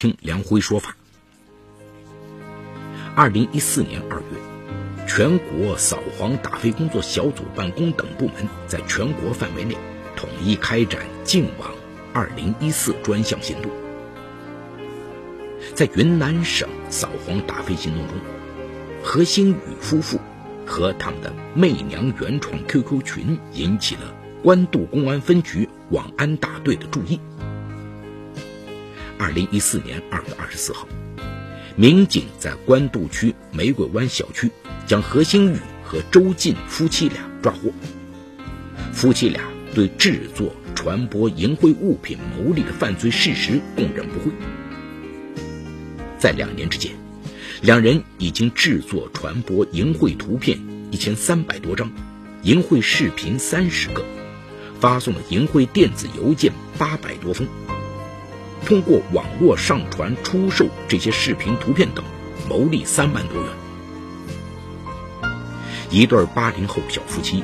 听梁辉说法。二零一四年二月，全国扫黄打非工作小组办公等部门在全国范围内统一开展“净网二零一四”专项行动。在云南省扫黄打非行动中，何新宇夫妇和他们的媚娘原创 QQ 群引起了官渡公安分局网安大队的注意。二零一四年二月二十四号，民警在官渡区玫瑰湾小区将何兴宇和周进夫妻俩抓获。夫妻俩对制作、传播淫秽物品牟利的犯罪事实供认不讳。在两年之间，两人已经制作、传播淫秽图片一千三百多张，淫秽视频三十个，发送了淫秽电子邮件八百多封。通过网络上传、出售这些视频、图片等，牟利三万多元。一对八零后小夫妻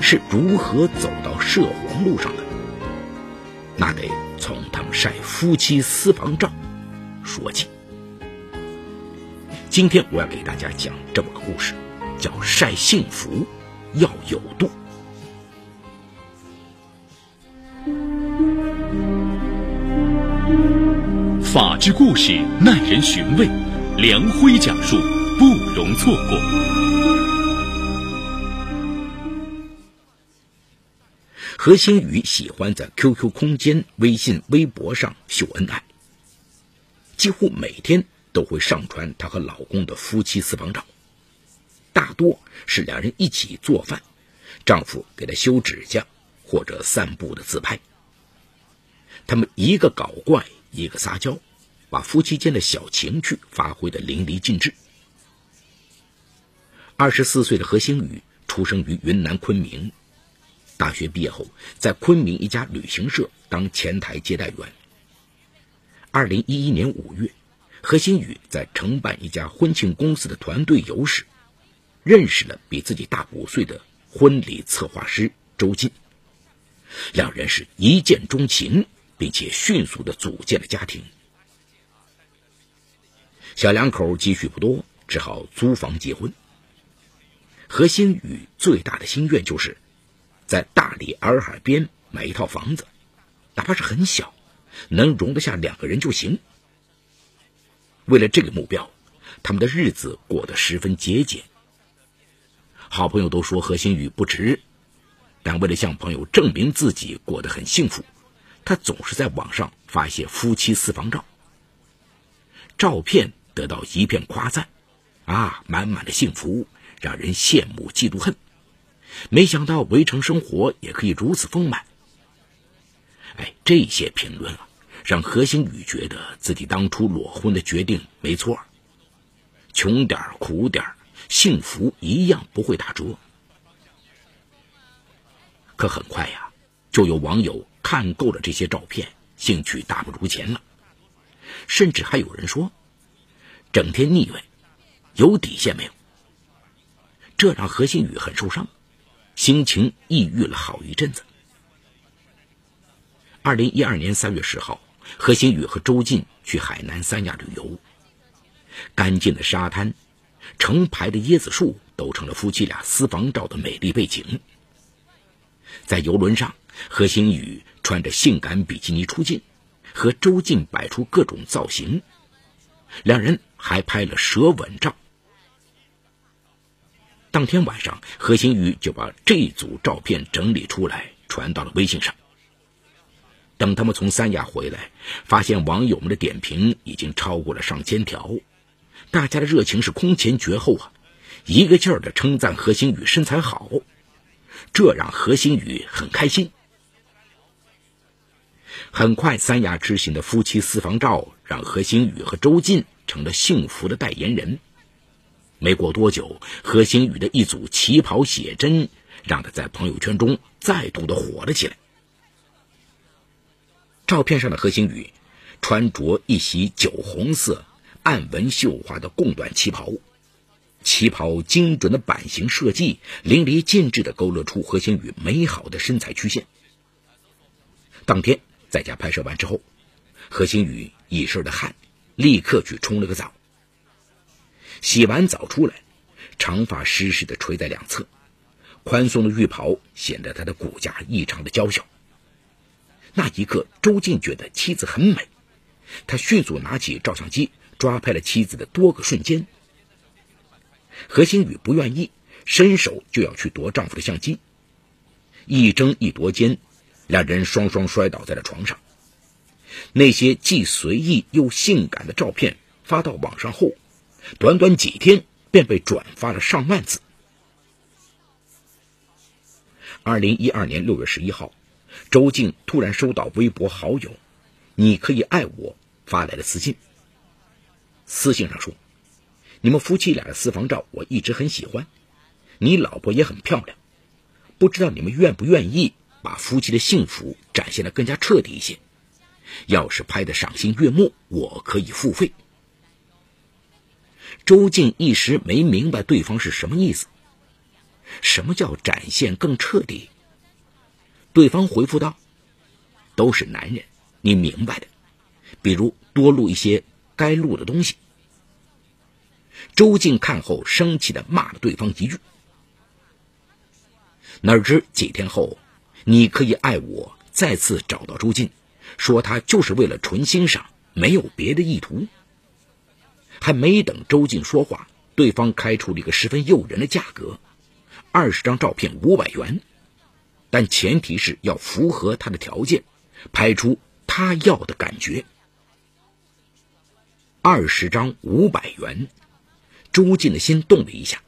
是如何走到涉黄路上的？那得从他们晒夫妻私房照说起。今天我要给大家讲这么个故事，叫“晒幸福要有度”。法治故事耐人寻味，梁辉讲述不容错过。何星宇喜欢在 QQ 空间、微信、微博上秀恩爱，几乎每天都会上传她和老公的夫妻私房照，大多是两人一起做饭，丈夫给她修指甲或者散步的自拍。他们一个搞怪。一个撒娇，把夫妻间的小情趣发挥的淋漓尽致。二十四岁的何星宇出生于云南昆明，大学毕业后在昆明一家旅行社当前台接待员。二零一一年五月，何星宇在承办一家婚庆公司的团队游时，认识了比自己大五岁的婚礼策划师周进，两人是一见钟情。并且迅速的组建了家庭。小两口积蓄不多，只好租房结婚。何新宇最大的心愿就是，在大理洱海边买一套房子，哪怕是很小，能容得下两个人就行。为了这个目标，他们的日子过得十分节俭。好朋友都说何新宇不值，但为了向朋友证明自己过得很幸福。他总是在网上发一些夫妻私房照，照片得到一片夸赞，啊，满满的幸福，让人羡慕嫉妒恨。没想到围城生活也可以如此丰满。哎，这些评论啊，让何星宇觉得自己当初裸婚的决定没错，穷点苦点幸福一样不会打折。可很快呀，就有网友。看够了这些照片，兴趣大不如前了，甚至还有人说，整天腻歪，有底线没有？这让何新宇很受伤，心情抑郁了好一阵子。二零一二年三月十号，何新宇和周进去海南三亚旅游，干净的沙滩，成排的椰子树都成了夫妻俩私房照的美丽背景。在游轮上，何新宇。穿着性感比基尼出镜，和周静摆出各种造型，两人还拍了舌吻照。当天晚上，何新宇就把这组照片整理出来，传到了微信上。等他们从三亚回来，发现网友们的点评已经超过了上千条，大家的热情是空前绝后啊！一个劲儿的称赞何新宇身材好，这让何新宇很开心。很快，三亚之行的夫妻私房照让何星宇和周进成了幸福的代言人。没过多久，何星宇的一组旗袍写真让他在朋友圈中再度的火了起来。照片上的何星宇穿着一袭酒红色、暗纹绣花的贡缎旗袍，旗袍精准的版型设计淋漓尽致的勾勒出何星宇美好的身材曲线。当天。在家拍摄完之后，何星宇一身的汗立刻去冲了个澡。洗完澡出来，长发湿湿的垂在两侧，宽松的浴袍显得他的骨架异常的娇小。那一刻，周静觉得妻子很美，他迅速拿起照相机，抓拍了妻子的多个瞬间。何星宇不愿意，伸手就要去夺丈夫的相机，一争一夺间，两人双双摔倒在了床上。那些既随意又性感的照片发到网上后，短短几天便被转发了上万次。二零一二年六月十一号。周静突然收到微博好友“你可以爱我”发来的私信。私信上说：“你们夫妻俩的私房照我一直很喜欢，你老婆也很漂亮，不知道你们愿不愿意把夫妻的幸福展现的更加彻底一些？要是拍的赏心悦目，我可以付费。”周静一时没明白对方是什么意思。什么叫展现更彻底？对方回复道：“都是男人，你明白的。比如多录一些该录的东西。”周静看后生气的骂了对方一句。哪知几天后，你可以爱我再次找到周静，说他就是为了纯欣赏，没有别的意图。还没等周静说话，对方开出了一个十分诱人的价格：二十张照片五百元。但前提是要符合他的条件，拍出他要的感觉。二十张五百元，周静的心动了一下。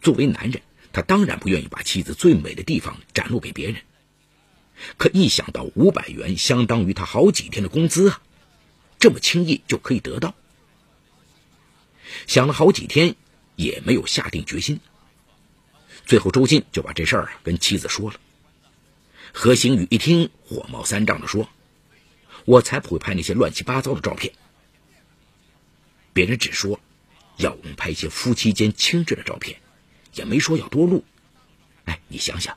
作为男人，他当然不愿意把妻子最美的地方展露给别人。可一想到五百元相当于他好几天的工资啊，这么轻易就可以得到，想了好几天也没有下定决心。最后，周进就把这事儿跟妻子说了。何星宇一听，火冒三丈的说：“我才不会拍那些乱七八糟的照片。别人只说要我们拍一些夫妻间亲热的照片，也没说要多录。哎，你想想，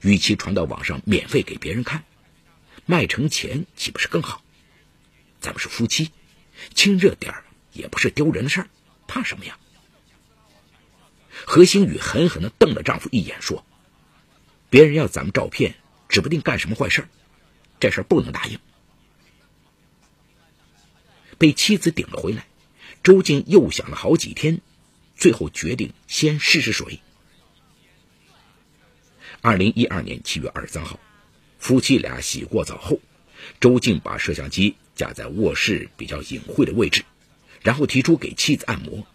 与其传到网上免费给别人看，卖成钱岂不是更好？咱们是夫妻，亲热点儿也不是丢人的事儿，怕什么呀？”何星宇狠狠地瞪了丈夫一眼，说：“别人要咱们照片，指不定干什么坏事这事不能答应。”被妻子顶了回来，周静又想了好几天，最后决定先试试水。二零一二年七月二十三号，夫妻俩洗过澡后，周静把摄像机架在卧室比较隐晦的位置，然后提出给妻子按摩。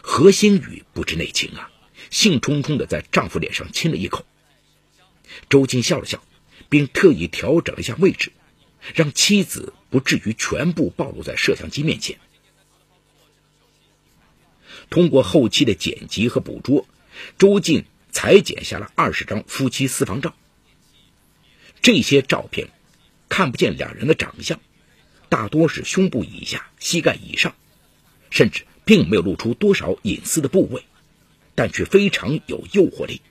何星宇不知内情啊，兴冲冲的在丈夫脸上亲了一口。周静笑了笑，并特意调整了一下位置，让妻子不至于全部暴露在摄像机面前。通过后期的剪辑和捕捉，周静裁剪下了二十张夫妻私房照。这些照片看不见两人的长相，大多是胸部以下、膝盖以上，甚至。并没有露出多少隐私的部位，但却非常有诱惑力。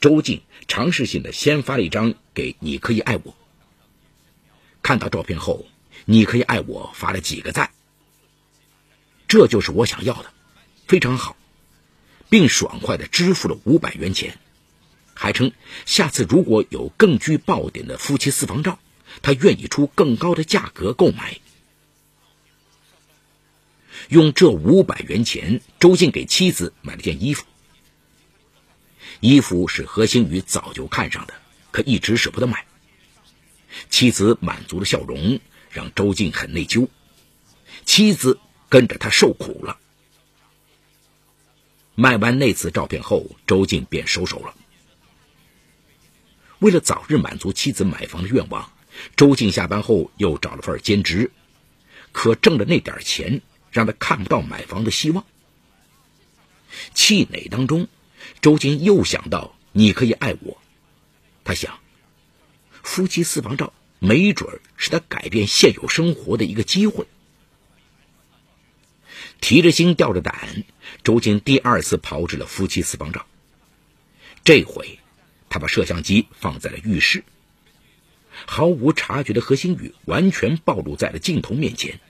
周静尝试性的先发了一张给你可以爱我。看到照片后，你可以爱我发了几个赞。这就是我想要的，非常好，并爽快的支付了五百元钱，还称下次如果有更具爆点的夫妻私房照，他愿意出更高的价格购买。用这五百元钱，周静给妻子买了件衣服。衣服是何星宇早就看上的，可一直舍不得买。妻子满足的笑容让周静很内疚，妻子跟着他受苦了。卖完那次照片后，周静便收手了。为了早日满足妻子买房的愿望，周静下班后又找了份兼职，可挣的那点钱。让他看不到买房的希望。气馁当中，周金又想到你可以爱我。他想，夫妻私房照没准是他改变现有生活的一个机会。提着心吊着胆，周静第二次炮制了夫妻私房照。这回，他把摄像机放在了浴室。毫无察觉的何新宇完全暴露在了镜头面前。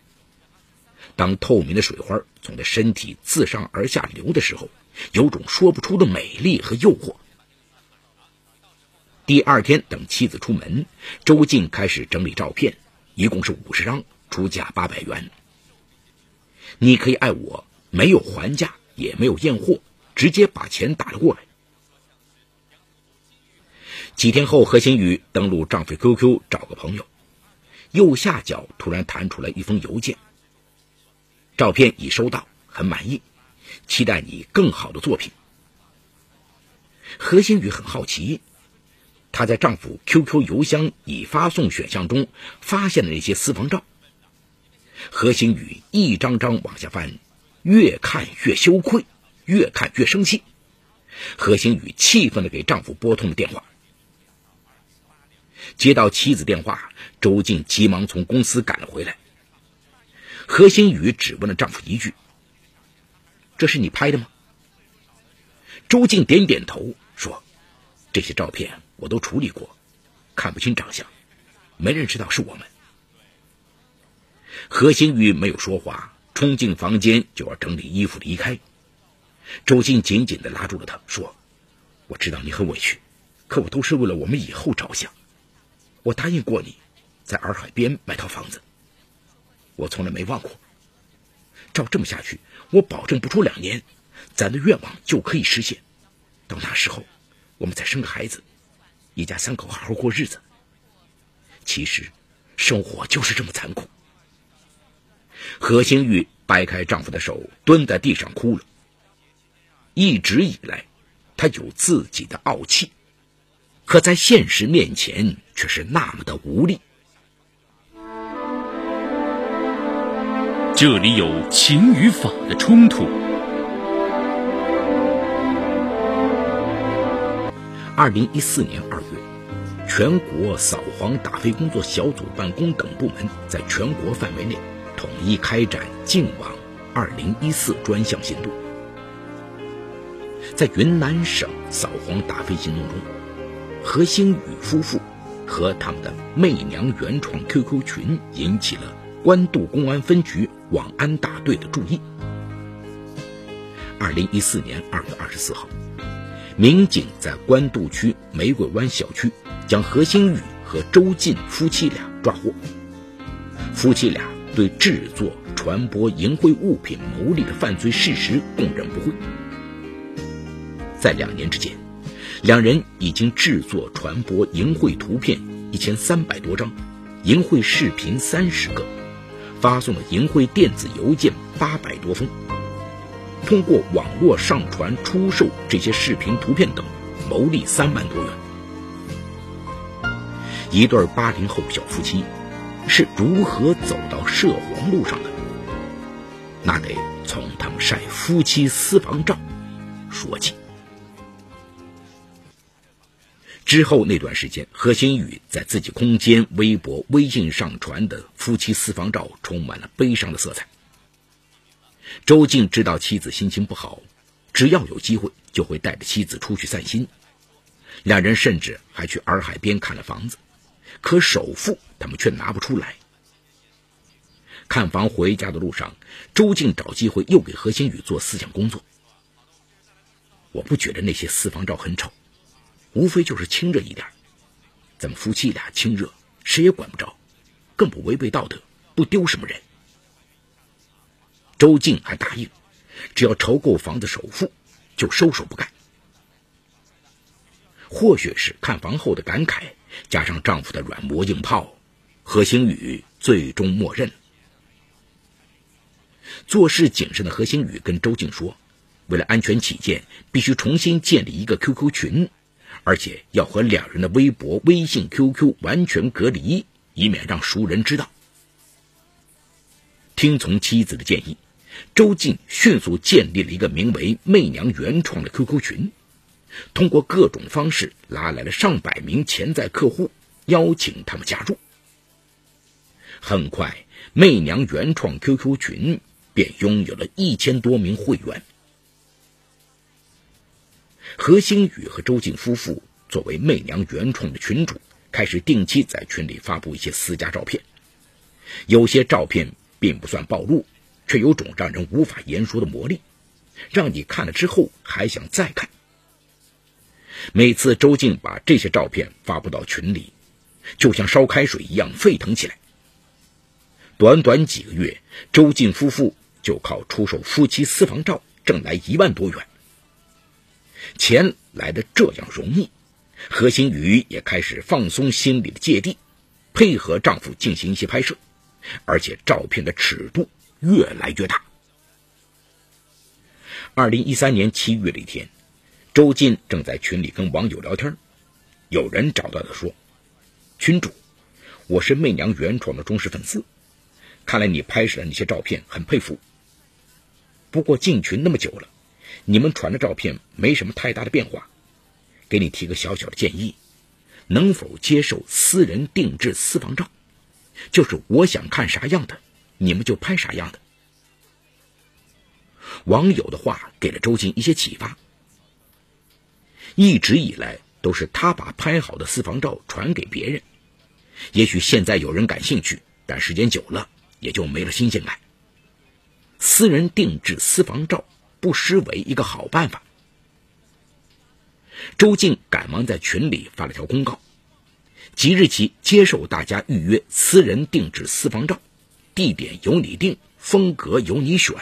当透明的水花从他身体自上而下流的时候，有种说不出的美丽和诱惑。第二天，等妻子出门，周静开始整理照片，一共是五十张，出价八百元。你可以爱我，没有还价，也没有验货，直接把钱打了过来。几天后，何新宇登录丈夫 QQ 找个朋友，右下角突然弹出来一封邮件。照片已收到，很满意，期待你更好的作品。何新宇很好奇，她在丈夫 QQ 邮箱已发送选项中发现了那些私房照。何新宇一张张往下翻，越看越羞愧，越看越生气。何新宇气愤地给丈夫拨通了电话。接到妻子电话，周静急忙从公司赶了回来。何新宇只问了丈夫一句：“这是你拍的吗？”周静点点头说：“这些照片我都处理过，看不清长相，没人知道是我们。”何新宇没有说话，冲进房间就要整理衣服离开。周静紧紧的拉住了他，说：“我知道你很委屈，可我都是为了我们以后着想。我答应过你，在洱海边买套房子。”我从来没忘过。照这么下去，我保证不出两年，咱的愿望就可以实现。到那时候，我们再生个孩子，一家三口好好过日子。其实，生活就是这么残酷。何星玉掰开丈夫的手，蹲在地上哭了。一直以来，她有自己的傲气，可在现实面前却是那么的无力。这里有情与法的冲突。二零一四年二月，全国扫黄打非工作小组办公等部门在全国范围内统一开展“净网二零一四”专项行动。在云南省扫黄打非行动中，何星宇夫妇和他们的媚娘原创 QQ 群引起了。官渡公安分局网安大队的注意。二零一四年二月二十四号，民警在官渡区玫瑰湾小区将何星宇和周进夫妻俩抓获。夫妻俩对制作、传播淫秽物品牟利的犯罪事实供认不讳。在两年之间，两人已经制作、传播淫秽图片一千三百多张，淫秽视频三十个。发送了淫秽电子邮件八百多封，通过网络上传、出售这些视频、图片等，牟利三万多元。一对八零后小夫妻是如何走到涉黄路上的？那得从他们晒夫妻私房照说起。之后那段时间，何新宇在自己空间、微博、微信上传的夫妻私房照充满了悲伤的色彩。周静知道妻子心情不好，只要有机会就会带着妻子出去散心。两人甚至还去洱海边看了房子，可首付他们却拿不出来。看房回家的路上，周静找机会又给何新宇做思想工作。我不觉得那些私房照很丑。无非就是亲热一点，咱们夫妻俩亲热，谁也管不着，更不违背道德，不丢什么人。周静还答应，只要筹够房子首付，就收手不干。或许是看房后的感慨，加上丈夫的软磨硬泡，何星宇最终默认。做事谨慎的何星宇跟周静说：“为了安全起见，必须重新建立一个 QQ 群。”而且要和两人的微博、微信、QQ 完全隔离，以免让熟人知道。听从妻子的建议，周静迅速建立了一个名为“媚娘原创”的 QQ 群，通过各种方式拉来了上百名潜在客户，邀请他们加入。很快，“媚娘原创 ”QQ 群便拥有了一千多名会员。何星宇和周静夫妇作为媚娘原创的群主，开始定期在群里发布一些私家照片，有些照片并不算暴露，却有种让人无法言说的魔力，让你看了之后还想再看。每次周静把这些照片发布到群里，就像烧开水一样沸腾起来。短短几个月，周静夫妇就靠出售夫妻私房照挣来一万多元。钱来的这样容易，何新宇也开始放松心里的芥蒂，配合丈夫进行一些拍摄，而且照片的尺度越来越大。二零一三年七月的一天，周静正在群里跟网友聊天，有人找到他说：“群主，我是媚娘原创的忠实粉丝。”看来你拍摄的那些照片很佩服。不过进群那么久了，你们传的照片没什么太大的变化。给你提个小小的建议，能否接受私人定制私房照？就是我想看啥样的，你们就拍啥样的。网友的话给了周静一些启发。一直以来都是他把拍好的私房照传给别人，也许现在有人感兴趣，但时间久了。也就没了新鲜感。私人定制私房照不失为一个好办法。周静赶忙在群里发了条公告，即日起接受大家预约私人定制私房照，地点由你定，风格由你选。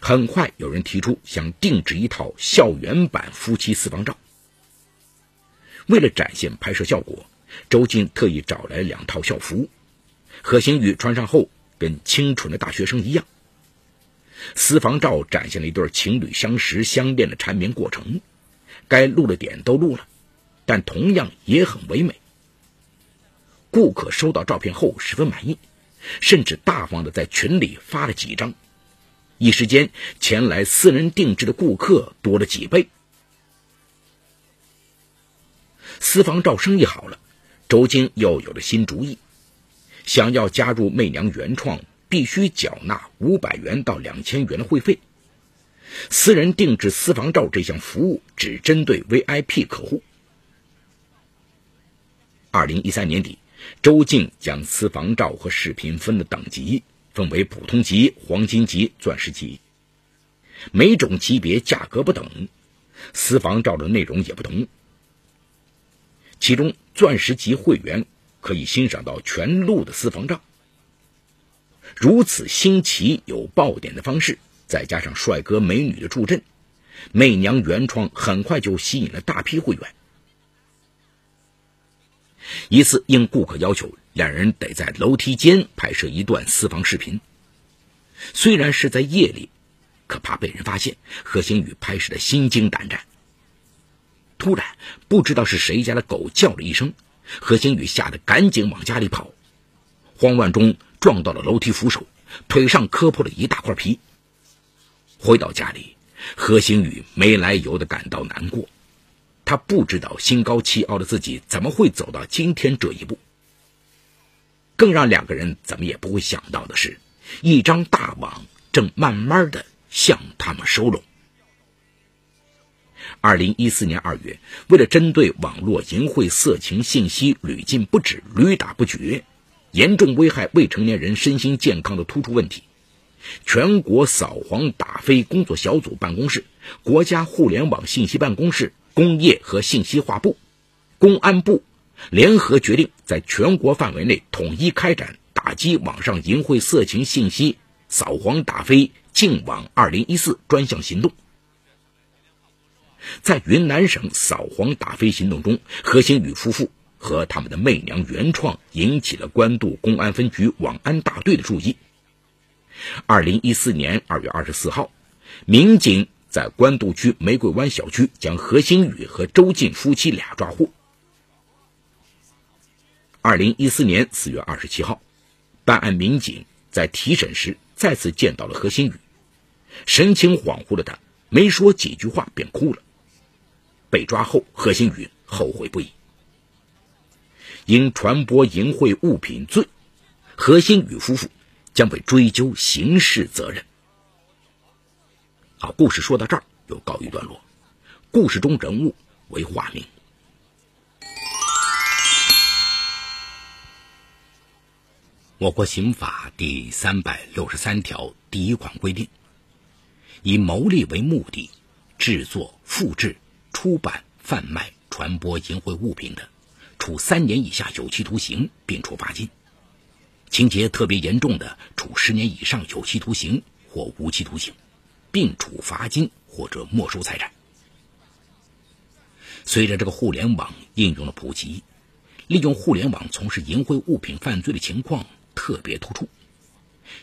很快有人提出想定制一套校园版夫妻私房照，为了展现拍摄效果，周静特意找来两套校服。何星宇穿上后，跟清纯的大学生一样。私房照展现了一对情侣相识相恋的缠绵过程，该录的点都录了，但同样也很唯美。顾客收到照片后十分满意，甚至大方的在群里发了几张，一时间前来私人定制的顾客多了几倍。私房照生意好了，周晶又有了新主意。想要加入媚娘原创，必须缴纳五百元到两千元的会费。私人定制私房照这项服务只针对 VIP 客户。二零一三年底，周静将私房照和视频分的等级，分为普通级、黄金级、钻石级，每种级别价格不等，私房照的内容也不同。其中，钻石级会员。可以欣赏到全路的私房照。如此新奇有爆点的方式，再加上帅哥美女的助阵，媚娘原创很快就吸引了大批会员。一次应顾客要求，两人得在楼梯间拍摄一段私房视频。虽然是在夜里，可怕被人发现，何星宇拍摄的心惊胆战。突然，不知道是谁家的狗叫了一声。何星宇吓得赶紧往家里跑，慌乱中撞到了楼梯扶手，腿上磕破了一大块皮。回到家里，何星宇没来由的感到难过，他不知道心高气傲的自己怎么会走到今天这一步。更让两个人怎么也不会想到的是，一张大网正慢慢的向他们收拢。二零一四年二月，为了针对网络淫秽色情信息屡禁不止、屡打不绝，严重危害未成年人身心健康的突出问题，全国扫黄打非工作小组办公室、国家互联网信息办公室、工业和信息化部、公安部联合决定，在全国范围内统一开展打击网上淫秽色情信息扫黄打非净网二零一四专项行动。在云南省扫黄打非行动中，何星宇夫妇和他们的媚娘原创引起了官渡公安分局网安大队的注意。二零一四年二月二十四号，民警在官渡区玫瑰湾小区将何星宇和周静夫妻俩抓获。二零一四年四月二十七号，办案民警在提审时再次见到了何新宇，神情恍惚的他没说几句话便哭了。被抓后，何新宇后悔不已。因传播淫秽物品罪，何新宇夫妇将被追究刑事责任。好，故事说到这儿又告一段落。故事中人物为化名。我国刑法第三百六十三条第一款规定，以牟利为目的制作、复制、出版、贩卖、传播淫秽物品的，处三年以下有期徒刑，并处罚金；情节特别严重的，处十年以上有期徒刑或无期徒刑，并处罚金或者没收财产。随着这个互联网应用的普及，利用互联网从事淫秽物品犯罪的情况。特别突出。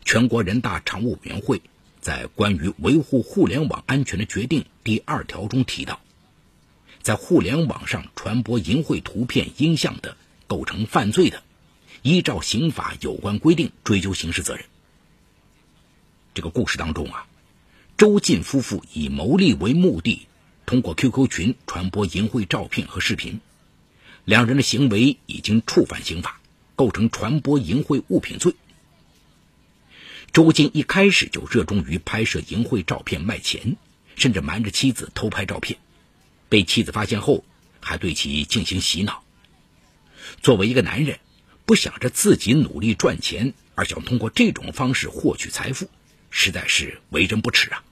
全国人大常务委员会在关于维护互联网安全的决定第二条中提到，在互联网上传播淫秽图片、音像的，构成犯罪的，依照刑法有关规定追究刑事责任。这个故事当中啊，周进夫妇以牟利为目的，通过 QQ 群传播淫秽照片和视频，两人的行为已经触犯刑法。构成传播淫秽物品罪。周金一开始就热衷于拍摄淫秽照片卖钱，甚至瞒着妻子偷拍照片，被妻子发现后，还对其进行洗脑。作为一个男人，不想着自己努力赚钱，而想通过这种方式获取财富，实在是为人不耻啊！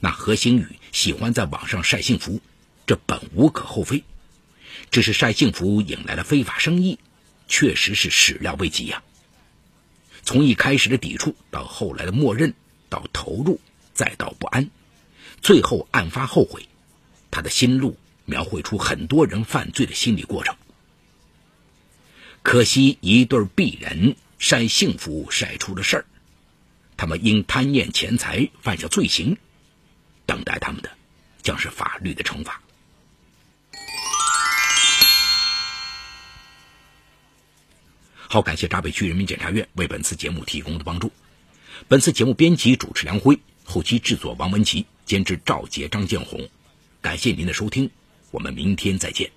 那何星宇喜欢在网上晒幸福，这本无可厚非，只是晒幸福引来了非法生意。确实是始料未及呀！从一开始的抵触，到后来的默认，到投入，再到不安，最后案发后悔，他的心路描绘出很多人犯罪的心理过程。可惜一对璧人晒幸福晒出了事儿，他们因贪念钱财犯下罪行，等待他们的将是法律的惩罚。好，感谢闸北区人民检察院为本次节目提供的帮助。本次节目编辑主持梁辉，后期制作王文琪，监制赵杰、张建红。感谢您的收听，我们明天再见。